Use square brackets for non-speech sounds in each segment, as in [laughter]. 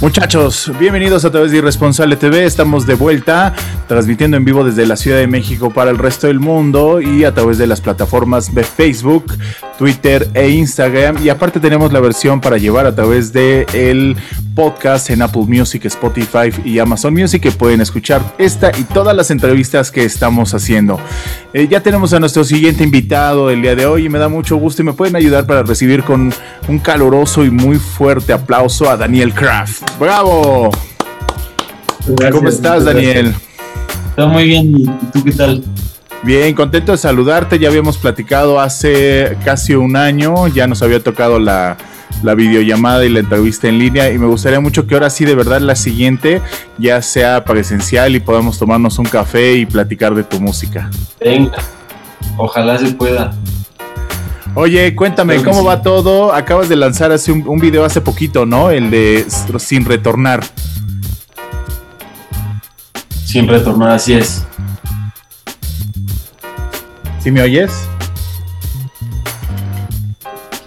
Muchachos, bienvenidos a través de Irresponsable TV. Estamos de vuelta, transmitiendo en vivo desde la Ciudad de México para el resto del mundo y a través de las plataformas de Facebook, Twitter e Instagram. Y aparte tenemos la versión para llevar a través de el podcast en Apple Music, Spotify y Amazon Music que pueden escuchar esta y todas las entrevistas que estamos haciendo. Eh, ya tenemos a nuestro siguiente invitado el día de hoy y me da mucho gusto y me pueden ayudar para recibir con un caloroso y muy fuerte aplauso a Daniel Kraft. ¡Bravo! ¿Cómo estás, Daniel? Todo muy bien, ¿y tú qué tal? Bien, contento de saludarte. Ya habíamos platicado hace casi un año, ya nos había tocado la, la videollamada y la entrevista en línea y me gustaría mucho que ahora sí de verdad la siguiente ya sea presencial y podamos tomarnos un café y platicar de tu música. Venga, ojalá se pueda. Oye, cuéntame, ¿cómo va todo? Acabas de lanzar hace un, un, video hace poquito, ¿no? El de Sin Retornar. Sin Retornar, así es. ¿Sí me oyes?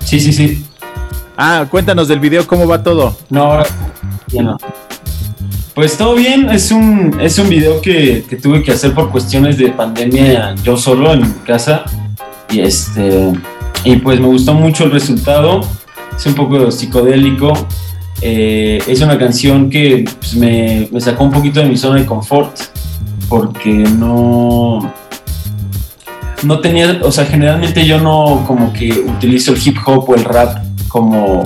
Sí, sí, sí. Ah, cuéntanos del video, ¿cómo va todo? No, ya no. Pues todo bien, es un, es un video que, que, tuve que hacer por cuestiones de pandemia yo solo en mi casa. Y este y pues me gustó mucho el resultado, es un poco psicodélico. Eh, es una canción que pues, me, me sacó un poquito de mi zona de confort porque no no tenía, o sea, generalmente yo no como que utilizo el hip hop o el rap como,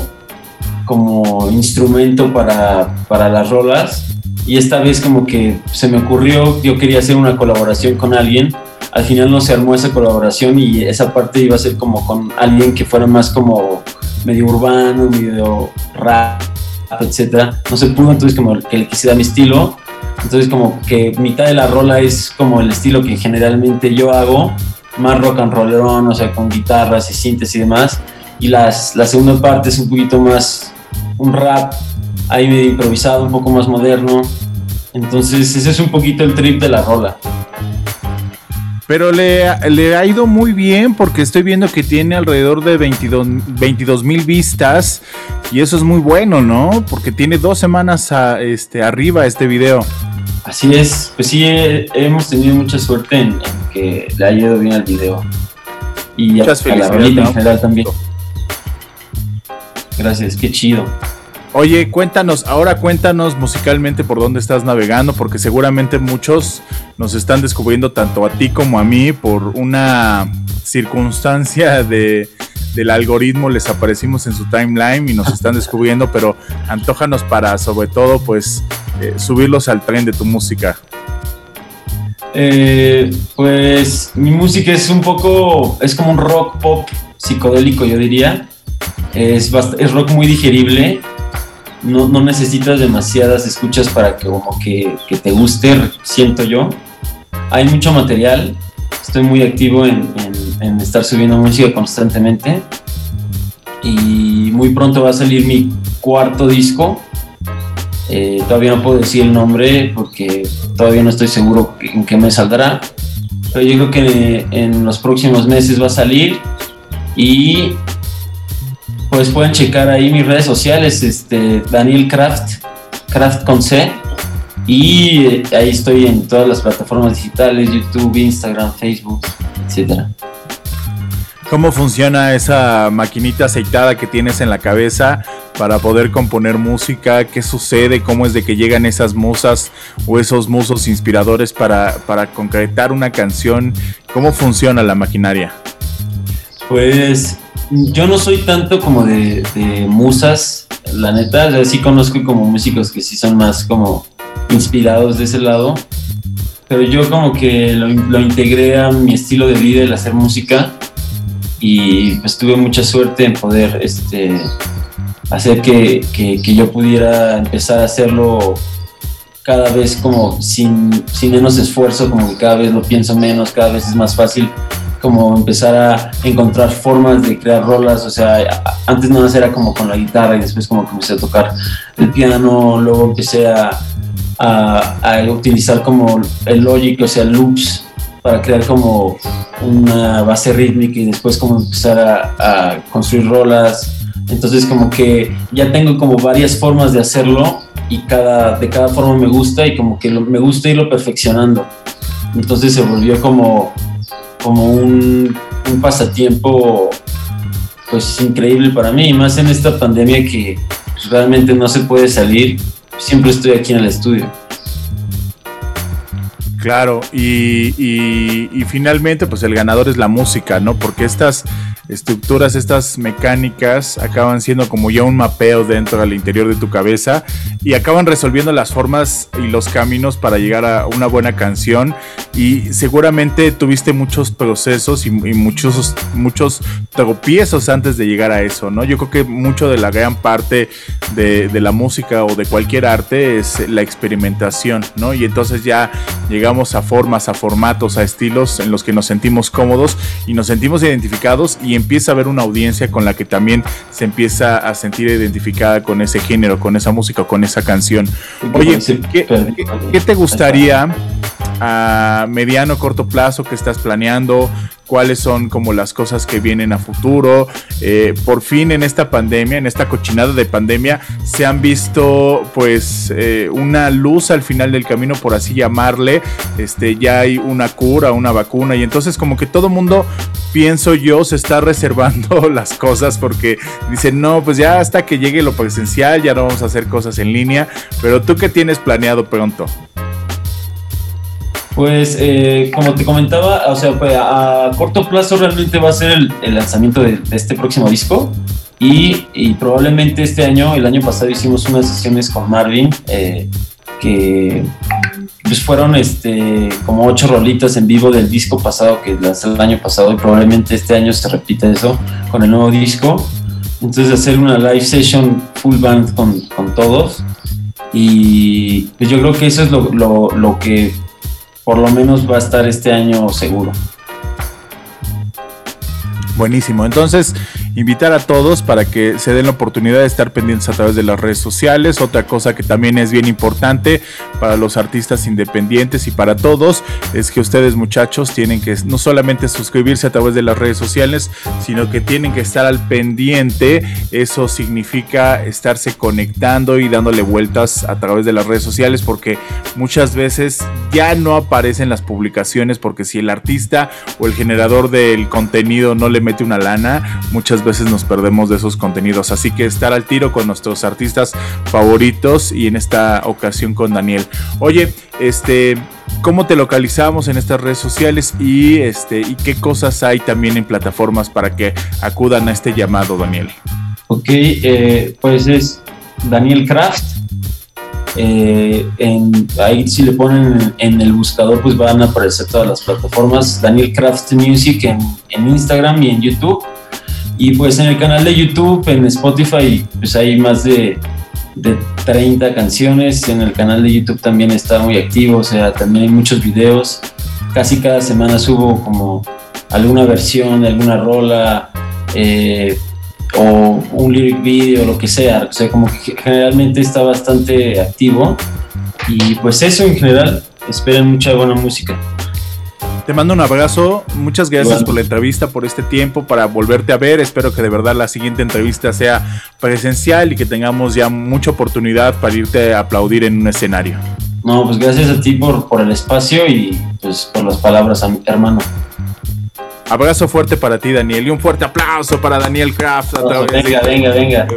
como instrumento para, para las rolas. Y esta vez como que se me ocurrió, yo quería hacer una colaboración con alguien. Al final no se armó esa colaboración y esa parte iba a ser como con alguien que fuera más como medio urbano, medio rap, etc. No se pudo, entonces como que le quise dar mi estilo. Entonces como que mitad de la rola es como el estilo que generalmente yo hago, más rock and rollerón, o sea, con guitarras y sintes y demás y las, la segunda parte es un poquito más un rap ahí medio improvisado, un poco más moderno. Entonces ese es un poquito el trip de la rola. Pero le, le ha ido muy bien porque estoy viendo que tiene alrededor de 22 mil vistas y eso es muy bueno, ¿no? Porque tiene dos semanas a, este, arriba este video. Así es, pues sí, he, hemos tenido mucha suerte en, en, que le haya ido bien al video. Y Muchas a, a la en general también. Gracias, qué chido. Oye, cuéntanos, ahora cuéntanos musicalmente por dónde estás navegando, porque seguramente muchos nos están descubriendo tanto a ti como a mí por una circunstancia de, del algoritmo, les aparecimos en su timeline y nos [laughs] están descubriendo, pero antójanos para sobre todo pues eh, subirlos al tren de tu música. Eh, pues mi música es un poco, es como un rock pop psicodélico, yo diría. Es, es rock muy digerible, no, no, necesitas demasiadas escuchas para que como que, que, te guste, siento yo. Hay mucho material, estoy muy activo en, en, estar subiendo música constantemente y muy pronto va a salir mi cuarto disco. Eh, todavía no puedo decir el nombre porque todavía no estoy seguro en qué me saldrá, pero yo creo que en los próximos meses va a salir y pues pueden checar ahí mis redes sociales, este, Daniel Kraft, Kraft con C, y ahí estoy en todas las plataformas digitales, YouTube, Instagram, Facebook, etc. ¿Cómo funciona esa maquinita aceitada que tienes en la cabeza para poder componer música? ¿Qué sucede? ¿Cómo es de que llegan esas musas o esos musos inspiradores para, para concretar una canción? ¿Cómo funciona la maquinaria? Pues yo no soy tanto como de, musas, la neta, sí conozco como músicos que sí son más como inspirados de ese lado, pero yo como que lo, lo integré a mi estilo de vida, el hacer música, y pues tuve mucha suerte en poder este, hacer que, que, que yo pudiera empezar a hacerlo cada vez como sin, sin menos esfuerzo, como que cada vez lo pienso menos, cada vez es más fácil como empezar a encontrar formas de crear rolas, o sea, antes nada más era como con la guitarra y después como comencé a tocar el piano, luego empecé a, a, utilizar como el Logic, o sea, loops para crear como una base rítmica y después como empezar a, a construir rolas. Entonces como que ya tengo como varias formas de hacerlo y cada, de cada forma me gusta y como que me gusta irlo perfeccionando. Entonces se volvió como como un, pasatiempo pues increíble para mí, más en esta pandemia que pues, realmente no se puede salir, siempre estoy aquí en el estudio. Claro, y, y, finalmente pues el ganador es la música, ¿no? Porque estas estructuras, estas mecánicas acaban siendo como ya un mapeo dentro del interior de tu cabeza y acaban resolviendo las formas y los caminos para llegar a una buena canción y seguramente tuviste muchos procesos y, muchos, muchos tropiezos antes de llegar a eso, ¿no? Yo creo que mucho de la gran parte de, de la música o de cualquier arte es la experimentación, ¿no? Y entonces ya llegamos a formas, a formatos, a estilos en los que nos sentimos cómodos y nos sentimos identificados y empieza a haber una audiencia con la que también se empieza a sentir identificada con ese género, con esa música, con esa canción. Oye, ¿qué, te gustaría a mediano corto plazo que estás planeando? Cuáles son como las cosas que vienen a futuro. Eh, por fin en esta pandemia, en esta cochinada de pandemia, se han visto pues eh, una luz al final del camino, por así llamarle. Este, ya hay una cura, una vacuna y entonces como que todo mundo, pienso yo, se está reservando [laughs] las cosas porque dicen, no, pues ya hasta que llegue lo presencial, ya no vamos a hacer cosas en línea, pero tú qué tienes planeado pronto? Pues eh, como te comentaba, o sea, pues, a, corto plazo realmente va a ser el, lanzamiento de, este próximo disco y, probablemente este año, el año pasado hicimos unas sesiones con Marvin eh, que pues fueron este, como ocho rolitas en vivo del disco pasado que lanzó el año pasado y probablemente este año se repita eso con el nuevo disco. Entonces hacer una live session full band con, con todos y pues yo creo que eso es lo, lo, lo que por lo menos va a estar este año seguro. Buenísimo. Entonces, invitar a todos para que se den la oportunidad de estar pendientes a través de las redes sociales. Otra cosa que también es bien importante para los artistas independientes y para todos es que ustedes muchachos tienen que no solamente suscribirse a través de las redes sociales, sino que tienen que estar al pendiente. Eso significa estarse conectando y dándole vueltas a través de las redes sociales porque muchas veces ya no aparecen las publicaciones porque si el artista o el generador del contenido no le mete una lana, muchas veces nos perdemos de esos contenidos. Así que estar al tiro con nuestros artistas favoritos y en esta ocasión con Daniel. Oye, este, ¿cómo te localizamos en estas redes sociales y este y qué cosas hay también en plataformas para que acudan a este llamado, Daniel? Ok, eh, pues es Daniel Craft. Eh, ahí si le ponen en, el buscador pues van a aparecer todas las plataformas Daniel Craft Music en Instagram y en YouTube y pues en el canal de YouTube, en Spotify, pues hay más de, de 30 canciones. En el canal de YouTube también está muy activo, o sea, también hay muchos videos. Casi cada semana subo como alguna versión, alguna rola eh, o un lyric video, lo que sea. O sea, como que generalmente está bastante activo. Y pues eso en general, esperen mucha buena música. Te mando un abrazo. Muchas gracias por la entrevista, por este tiempo, para volverte a ver. Espero que de verdad la siguiente entrevista sea presencial y que tengamos ya mucha oportunidad para irte a aplaudir en un escenario. No, pues gracias a ti por, por el espacio y pues por las palabras, hermano. Abrazo fuerte para ti, Daniel, y un fuerte aplauso para Daniel Kraft. venga, venga, venga.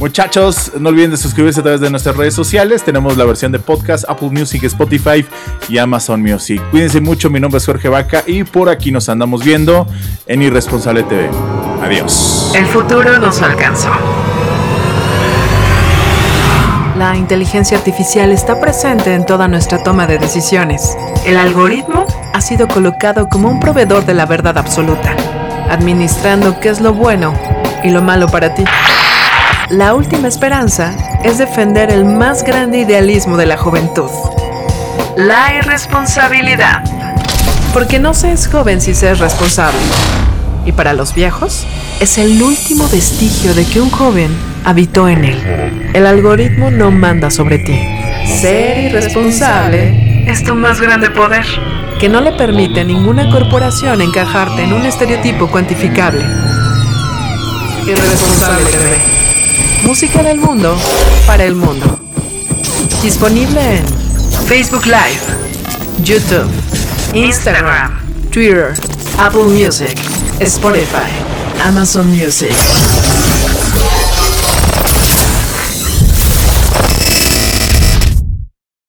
Muchachos, no olviden de suscribirse a través de nuestras redes sociales. Tenemos la versión de podcast, Apple Music, Spotify y Amazon Music. Cuídense mucho, mi nombre es Jorge Vaca y por aquí nos andamos viendo en Irresponsable TV. Adiós. El futuro nos alcanzó. La inteligencia artificial está presente en toda nuestra toma de decisiones. El algoritmo ha sido colocado como un proveedor de la verdad absoluta, administrando qué es lo bueno y lo malo para ti. La última esperanza es defender el más grande idealismo de la juventud. La irresponsabilidad. Porque no se es joven si se es responsable. Y para los viejos, es el último vestigio de que un joven habitó en él. El algoritmo no manda sobre ti. Ser irresponsable es tu más grande poder, que no le permite a ninguna corporación encajarte en un estereotipo cuantificable. Irresponsable. Música del mundo para el mundo. Disponible en Facebook Live, YouTube, Instagram, Twitter, Apple Music, Spotify, Amazon Music.